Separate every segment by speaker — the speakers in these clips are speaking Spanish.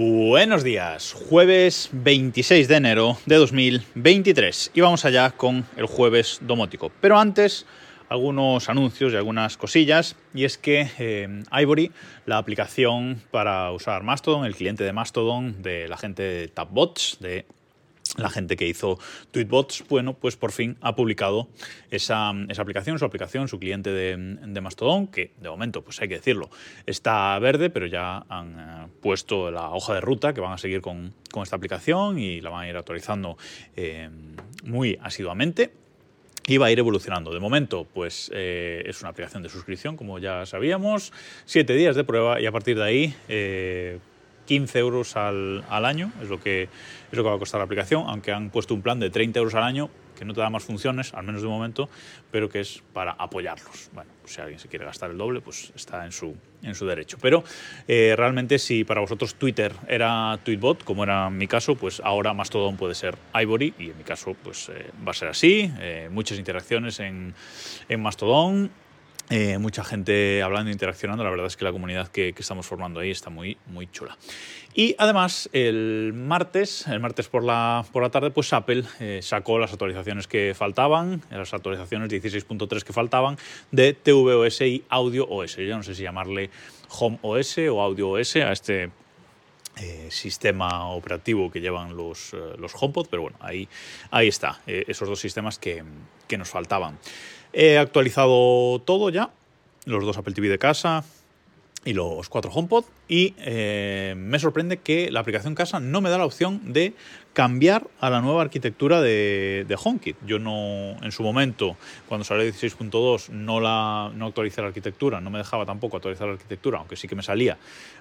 Speaker 1: Buenos días, jueves 26 de enero de 2023 y vamos allá con el jueves domótico. Pero antes, algunos anuncios y algunas cosillas. Y es que eh, Ivory, la aplicación para usar Mastodon, el cliente de Mastodon de la gente de Tapbots, de la gente que hizo Tweetbots, bueno, pues por fin ha publicado esa, aplicación, su aplicación, su cliente de, Mastodon, que de momento, pues hay que decirlo, está verde, pero ya han eh, puesto la hoja de ruta que van a seguir con, esta aplicación y la van a ir actualizando eh, muy asiduamente y va a ir evolucionando. De momento, pues eh, es una aplicación de suscripción, como ya sabíamos, siete días de prueba y a partir de ahí 15 euros al, año, es lo, que, es lo que va a costar la aplicación, aunque han puesto un plan de 30 euros al año que no te da más funciones, al menos de momento, pero que es para apoyarlos. Bueno, pues si alguien se quiere gastar el doble, pues está en su, en su derecho. Pero eh, realmente si para vosotros Twitter era Tweetbot, como era mi caso, pues ahora Mastodon puede ser Ivory y en mi caso pues eh, va a ser así. Eh, muchas interacciones en, en Mastodon eh, mucha gente hablando, interaccionando. La verdad es que la comunidad que, estamos formando ahí está muy, muy chula. Y además, el martes, el martes por la, por la tarde, pues Apple eh, sacó las actualizaciones que faltaban, las actualizaciones 16.3 que faltaban de tvOS y Audio OS. Yo no sé si llamarle Home OS o Audio OS a este eh, sistema operativo que llevan los, los HomePod, pero bueno, ahí, ahí está, esos dos sistemas que, que nos faltaban. He actualizado todo ya, los dos Apple TV de casa y los cuatro HomePod y eh, me sorprende que la aplicación casa no me da la opción de cambiar a la nueva arquitectura de, de HomeKit. Yo no, en su momento, cuando salió 16.2, no, la, no actualicé la arquitectura, no me dejaba tampoco actualizar la arquitectura, aunque sí que me salía,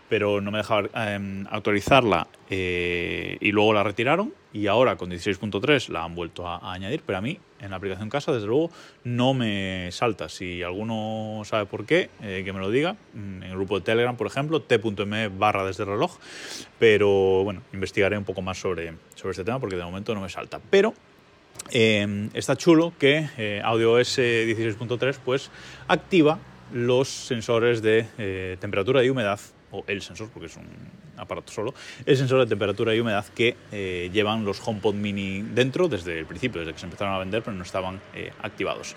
Speaker 1: pero no me dejaba em, actualizarla eh, y luego la retiraron y ahora con 16.3 la han vuelto a, añadir, pero a mí en la aplicación casa desde luego no me salta. Si alguno sabe por qué, eh, que me lo diga, mm, en el grupo de Telegram, por ejemplo, t.me barra desde reloj, pero bueno, investigaré un poco más sobre, sobre este tema porque de momento no me salta. Pero em, está chulo que eh, AudioOS 16.3 pues activa los sensores de eh, temperatura y humedad o el sensor, porque es un aparato solo, el sensor de temperatura y humedad que eh, llevan los HomePod Mini dentro desde el principio, desde que se empezaron a vender, pero no estaban eh, activados.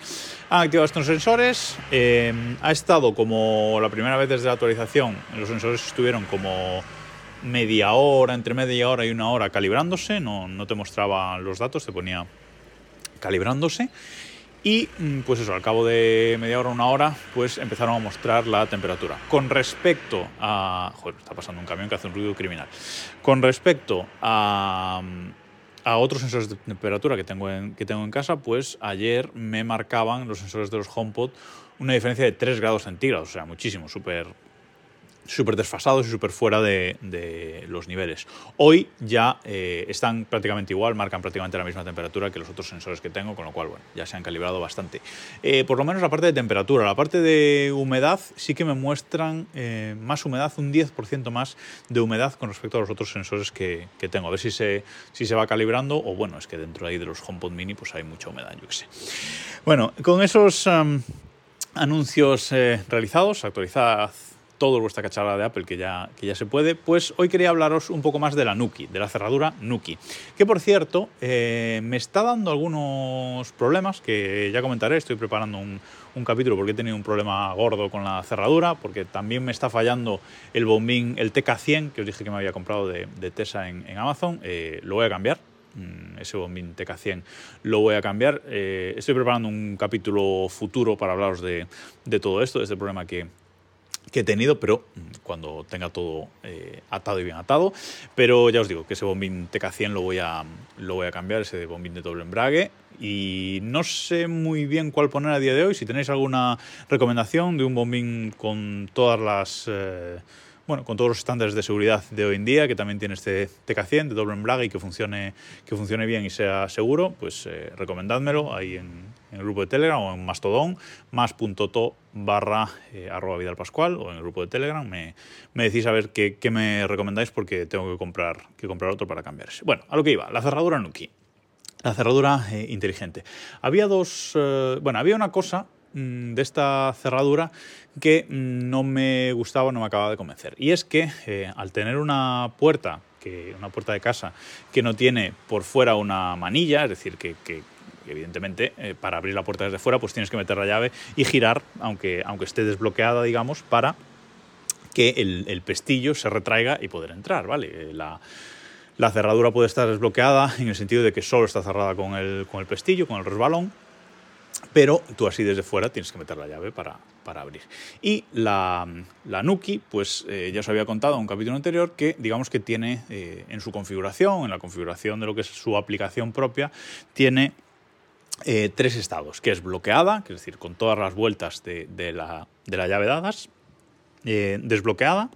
Speaker 1: Han activado estos sensores, eh, ha estado como la primera vez desde la actualización, los sensores estuvieron como media hora, entre media hora y una hora calibrándose, no, no te mostraba los datos, te ponía calibrándose y mm, pues eso, al cabo de media hora, una hora, pues empezaron a mostrar la temperatura. Con respecto a... Joder, está pasando un camión que hace un ruido criminal. Con respecto a, a otros sensores de temperatura que tengo, en, que tengo en casa, pues ayer me marcaban los sensores de los HomePod una diferencia de 3 grados centígrados, o sea, muchísimo, súper súper desfasados y súper fuera de, los niveles. Hoy ya eh, están prácticamente igual, marcan prácticamente la misma temperatura que los otros sensores que tengo, con lo cual, bueno, ya se han calibrado bastante. Eh, por lo menos la parte de temperatura, la parte de humedad sí que me muestran eh, más humedad, un 10% más de humedad con respecto a los otros sensores que, tengo. A ver si se, si se va calibrando o bueno, es que dentro ahí de los HomePod mini pues hay mucha humedad, yo qué sé. Bueno, con esos anuncios realizados, actualizad todo vuestra cacharra de Apple que ya, que ya se puede, pues hoy quería hablaros un poco más de la Nuki, de la cerradura Nuki, que por cierto eh, me está dando algunos problemas que ya comentaré, estoy preparando un, capítulo porque he tenido un problema gordo con la cerradura, porque también me está fallando el bombín, el TK100 que os dije que me había comprado de, de Tesa en, Amazon, eh, lo voy a cambiar, mm, ese bombín TK100 lo voy a cambiar. Eh, estoy preparando un capítulo futuro para hablaros de, de todo esto, de este problema que, que he tenido, pero mm, cuando tenga todo eh, atado y bien atado. Pero ya os digo que ese bombín TK100 lo voy a, lo voy a cambiar, ese bombín de doble embrague. Y no sé muy bien cuál poner a día de hoy. Si tenéis alguna recomendación de un bombín con todas las... Eh, bueno, con todos los estándares de seguridad de hoy en día, que también tiene este TK100 de doble embrague y que funcione, que funcione bien y sea seguro, pues eh, recomendádmelo ahí en, el grupo de Telegram o en Mastodon, más.to barra eh, Vidal Pascual o en el grupo de Telegram. Me, decís a ver qué, me recomendáis porque tengo que comprar, que comprar otro para cambiarse. Bueno, a lo que iba, la cerradura Nuki. La cerradura eh, inteligente. Había dos. bueno, había una cosa de esta cerradura que mm, no me gustaba, no me acababa de convencer. Y es que eh, al tener una puerta, que, una puerta de casa, que no tiene por fuera una manilla, es decir, que, evidentemente eh, para abrir la puerta desde fuera pues tienes que meter la llave y girar, aunque, aunque esté desbloqueada, digamos, para que el, pestillo se retraiga y poder entrar, ¿vale? Eh, la, cerradura puede estar desbloqueada en el sentido de que solo está cerrada con el, con el pestillo, con el resbalón, pero tú así desde fuera tienes que meter la llave para, para abrir. Y la, la Nuki, pues eh, ya os había contado en un capítulo anterior que digamos que tiene eh, en su configuración, en la configuración de lo que es su aplicación propia, tiene tres estados, que es bloqueada, que es decir, con todas las vueltas de, la, de la llave dadas, eh, desbloqueada,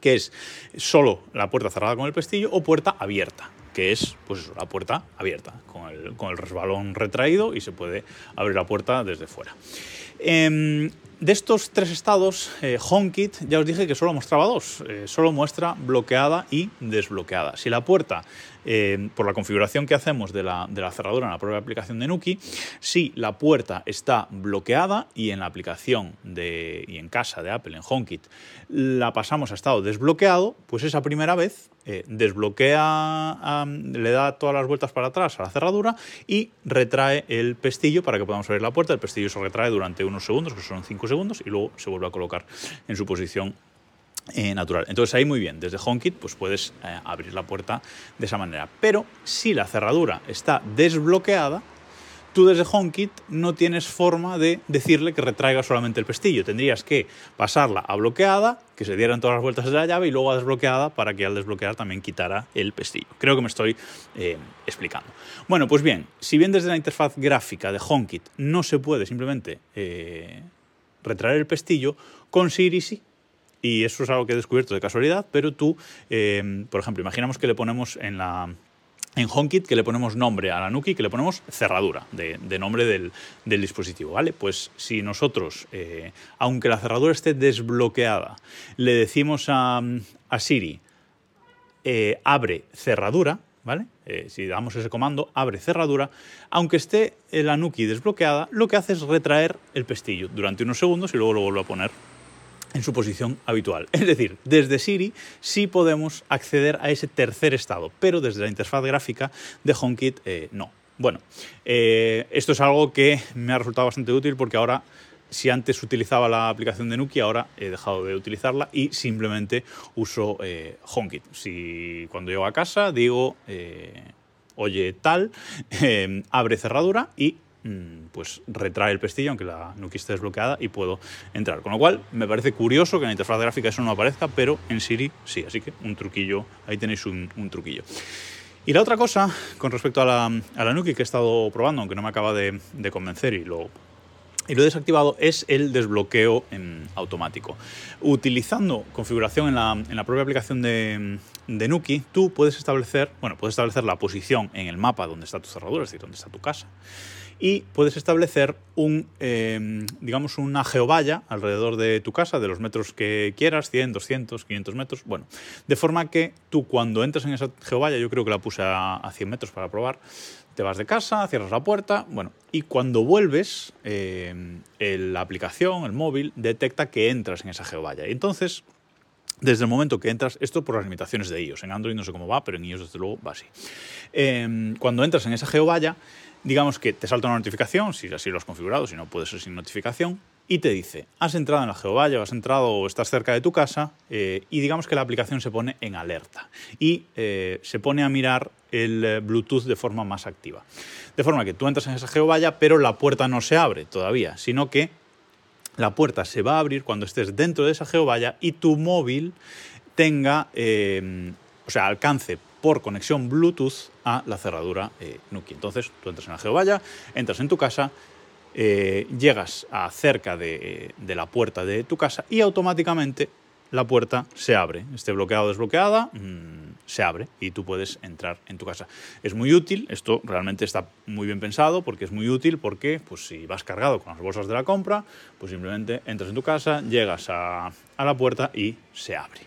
Speaker 1: que es solo la puerta cerrada con el pestillo, o puerta abierta, que es pues la puerta abierta, con el, resbalón retraído y se puede abrir la puerta desde fuera. Em, de estos tres estados, eh, HomeKit ya os dije que solo mostraba dos, eh, solo muestra bloqueada y desbloqueada. Si la puerta, eh, por la configuración que hacemos de la, de la, cerradura en la propia aplicación de Nuki, si la puerta está bloqueada y en la aplicación de, y en casa de Apple, en HomeKit, la pasamos a estado desbloqueado, pues esa primera vez desbloquea, le da todas las vueltas para atrás a la cerradura y retrae el pestillo para que podamos abrir la puerta. El pestillo se retrae durante unos segundos, que son 5 segundos, y luego se vuelve a colocar en su posición eh, natural. Entonces ahí muy bien, desde HomeKit pues puedes eh, abrir la puerta de esa manera. Pero si la cerradura está desbloqueada, tú desde HomeKit no tienes forma de decirle que retraiga solamente el pestillo. Tendrías que pasarla a bloqueada, que se dieran todas las vueltas de la llave y luego a desbloqueada para que al desbloquear también quitara el pestillo. Creo que me estoy eh, explicando. Bueno, pues bien, si bien desde la interfaz gráfica de HomeKit no se puede simplemente eh, retraer el pestillo, con Siri sí. Y eso es algo que he descubierto de casualidad, pero tú, eh, por ejemplo, imaginamos que le ponemos en la en HomeKit que le ponemos nombre a la Nuki, que le ponemos cerradura de, nombre del, dispositivo, ¿vale? Pues si nosotros, eh, aunque la cerradura esté desbloqueada, le decimos a, Siri, eh, abre cerradura, ¿vale? Eh, si damos ese comando, abre cerradura, aunque esté la Nuki desbloqueada, lo que hace es retraer el pestillo durante unos segundos y luego lo vuelve a poner en su posición habitual. Es decir, desde Siri sí podemos acceder a ese tercer estado, pero desde la interfaz gráfica de HomeKit eh, no. Bueno, eh, esto es algo que me ha resultado bastante útil porque ahora, si antes utilizaba la aplicación de Nuki, ahora he dejado de utilizarla y simplemente uso eh, HomeKit. Si cuando llego a casa digo, oye tal, abre cerradura y pues retrae el pestillo, aunque la Nuki esté desbloqueada, y puedo entrar. Con lo cual, me parece curioso que en la interfaz gráfica eso no aparezca, pero en Siri sí. Así que un truquillo, ahí tenéis un, truquillo. Y la otra cosa, con respecto a la, a la, Nuki que he estado probando, aunque no me acaba de, convencer y lo, y lo desactivado, es el desbloqueo en automático. Utilizando configuración en la, en la propia aplicación de, de Nuki, tú puedes establecer, bueno, puedes establecer la posición en el mapa donde está tu cerradura, es decir, donde está tu casa y puedes establecer un, em, digamos, una geovalla alrededor de tu casa, de los metros que quieras, 100, 200, 500 metros, bueno, de forma que tú cuando entras en esa geovalla, yo creo que la puse a, 100 metros para probar, te vas de casa, cierras la puerta, bueno, y cuando vuelves, em, la aplicación, el móvil, detecta que entras en esa geovalla. Y entonces, desde el momento que entras, esto por las limitaciones de iOS, en Android no sé cómo va, pero en iOS desde luego va así. Em, cuando entras en esa geovalla, digamos que te salta una notificación, si así lo has configurado, si no puede ser sin notificación, y te dice, has entrado en la geovalla, has entrado o estás cerca de tu casa, eh, y digamos que la aplicación se pone en alerta y eh, se pone a mirar el eh, Bluetooth de forma más activa. De forma que tú entras en esa geovalla, pero la puerta no se abre todavía, sino que la puerta se va a abrir cuando estés dentro de esa geovalla y tu móvil tenga, o sea, alcance por conexión Bluetooth a la cerradura Nuki. Entonces tú entras en la geovalla, entras en tu casa, eh, llegas a cerca de, la puerta de tu casa y automáticamente la puerta se abre. Esté bloqueada o desbloqueada, mm, se abre y tú puedes entrar en tu casa. Es muy útil, esto realmente está muy bien pensado porque es muy útil porque pues, si vas cargado con las bolsas de la compra, pues simplemente entras en tu casa, llegas a la puerta y se abre.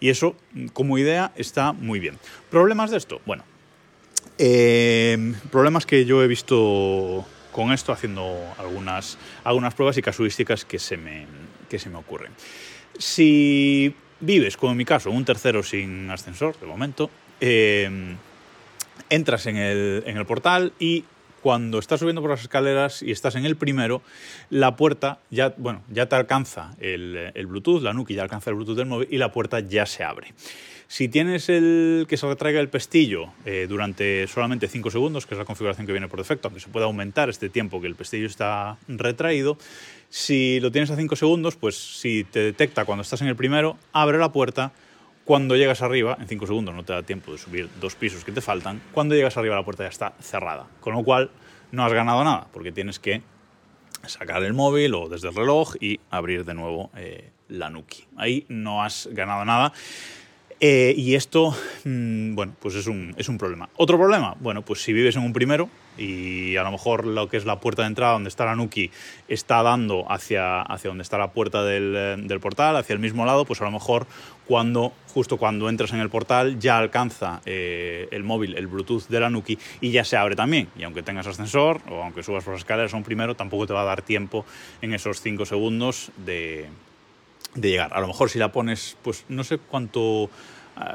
Speaker 1: Y eso, como idea, está muy bien. ¿Problemas de esto? Bueno, eh, problemas que yo he visto con esto haciendo algunas, algunas pruebas y casuísticas que se me, que se me ocurren. Si vives, como en mi caso, un tercero sin ascensor, de momento, eh, entras en el, en el portal y cuando estás subiendo por las escaleras y estás en el primero, la puerta ya, bueno, ya te alcanza el, Bluetooth, la Nuki ya alcanza el Bluetooth del móvil y la puerta ya se abre. Si tienes el que se retraiga el pestillo eh, durante solamente 5 segundos, que es la configuración que viene por defecto, aunque se puede aumentar este tiempo que el pestillo está retraído, si lo tienes a 5 segundos, pues si te detecta cuando estás en el primero, abre la puerta. Cuando llegas arriba, en 5 segundos no te da tiempo de subir dos pisos que te faltan, cuando llegas arriba la puerta ya está cerrada. Con lo cual no has ganado nada, porque tienes que sacar el móvil o desde el reloj y abrir de nuevo eh, la Nuki. Ahí no has ganado nada. Eh, y esto, mmm, bueno, pues es un, es un problema. Otro problema, bueno, pues si vives en un primero y a lo mejor lo que es la puerta de entrada donde está la Nuki está dando hacia, hacia donde está la puerta del, eh, del, portal, hacia el mismo lado, pues a lo mejor cuando, justo cuando entras en el portal ya alcanza eh, el móvil, el Bluetooth de la Nuki y ya se abre también. Y aunque tengas ascensor o aunque subas por las escaleras a un primero, tampoco te va a dar tiempo en esos 5 segundos de de llegar. A lo mejor si la pones, pues no sé cuánto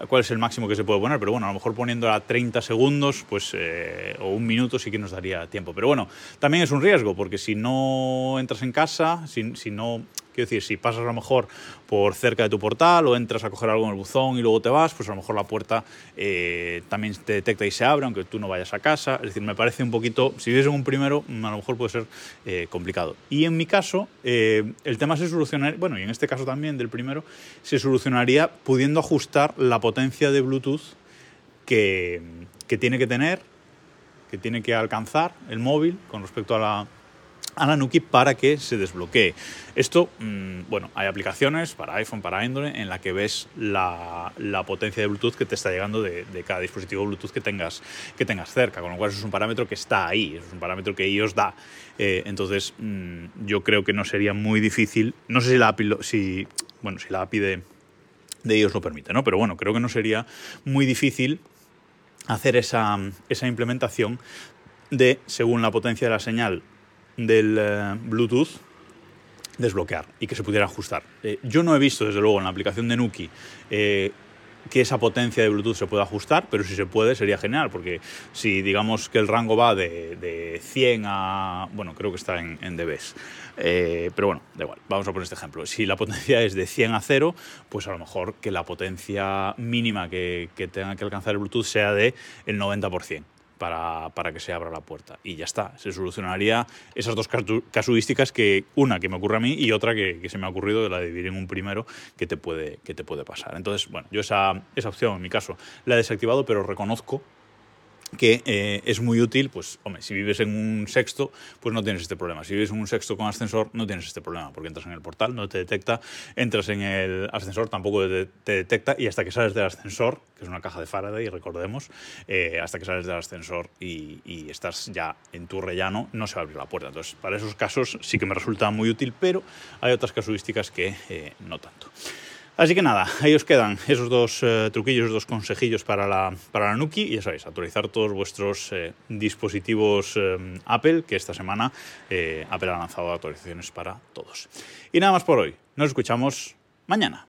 Speaker 1: cuál es el máximo que se puede poner, pero bueno, a lo mejor poniéndola 30 segundos pues, eh, o un minuto sí que nos daría tiempo. Pero bueno, también es un riesgo, porque si no entras en casa, si, si no Quiero decir, si pasas a lo mejor por cerca de tu portal o entras a coger algo en el buzón y luego te vas, pues a lo mejor la puerta eh, también te detecta y se abre, aunque tú no vayas a casa. Es decir, me parece un poquito, si vives en un primero, a lo mejor puede ser eh, complicado. Y en mi caso, eh, el tema se solucionaría, bueno, y en este caso también del primero, se solucionaría pudiendo ajustar la potencia de Bluetooth que, que tiene que tener, que tiene que alcanzar el móvil con respecto a la a la Nuki para que se desbloquee. Esto, mmm, bueno, hay aplicaciones para iPhone, para Android, en la que ves la, potencia de Bluetooth que te está llegando de, cada dispositivo Bluetooth que tengas, que tengas cerca, con lo cual es un parámetro que está ahí, es un parámetro que ellos da. Eh, entonces, mmm, yo creo que no sería muy difícil, no sé si la API, si, bueno, si la de, de ellos lo permite, ¿no? Pero bueno, creo que no sería muy difícil hacer esa, esa implementación de, según la potencia de la señal del eh, Bluetooth desbloquear y que se pudiera ajustar. Eh, yo no he visto, desde luego, en la aplicación de Nuki eh, que esa potencia de Bluetooth se pueda ajustar, pero si se puede sería genial, porque si digamos que el rango va de, de 100 a... bueno, creo que está en, dBs, pero bueno, da igual, vamos a poner este ejemplo. Si la potencia es de 100 a 0, pues a lo mejor que la potencia mínima que, que tenga que alcanzar el Bluetooth sea de el 90% para, para, que se abra la puerta. Y ya está, se solucionaría esas dos casuísticas que una que me ocurre a mí y otra que, que se me ha ocurrido de la de dividir en un primero que te puede, que te puede pasar. Entonces, bueno, yo esa, esa opción en mi caso la he desactivado, pero reconozco que eh, es muy útil, pues, hombre, si vives en un sexto, pues no tienes este problema. Si vives en un sexto con ascensor, no tienes este problema, porque entras en el portal, no te detecta, entras en el ascensor, tampoco te, te detecta, y hasta que sales del ascensor, que es una caja de Faraday, recordemos, eh, hasta que sales del ascensor y, y, estás ya en tu rellano, no se va a abrir la puerta. Entonces, para esos casos sí que me resulta muy útil, pero hay otras casuísticas que eh, no tanto. Así que nada, ahí os quedan esos dos eh, truquillos, dos consejillos para la, para la Nuki. Y ya sabéis, actualizar todos vuestros eh, dispositivos eh, Apple, que esta semana Apple ha lanzado actualizaciones para todos. Y nada más por hoy. Nos escuchamos mañana.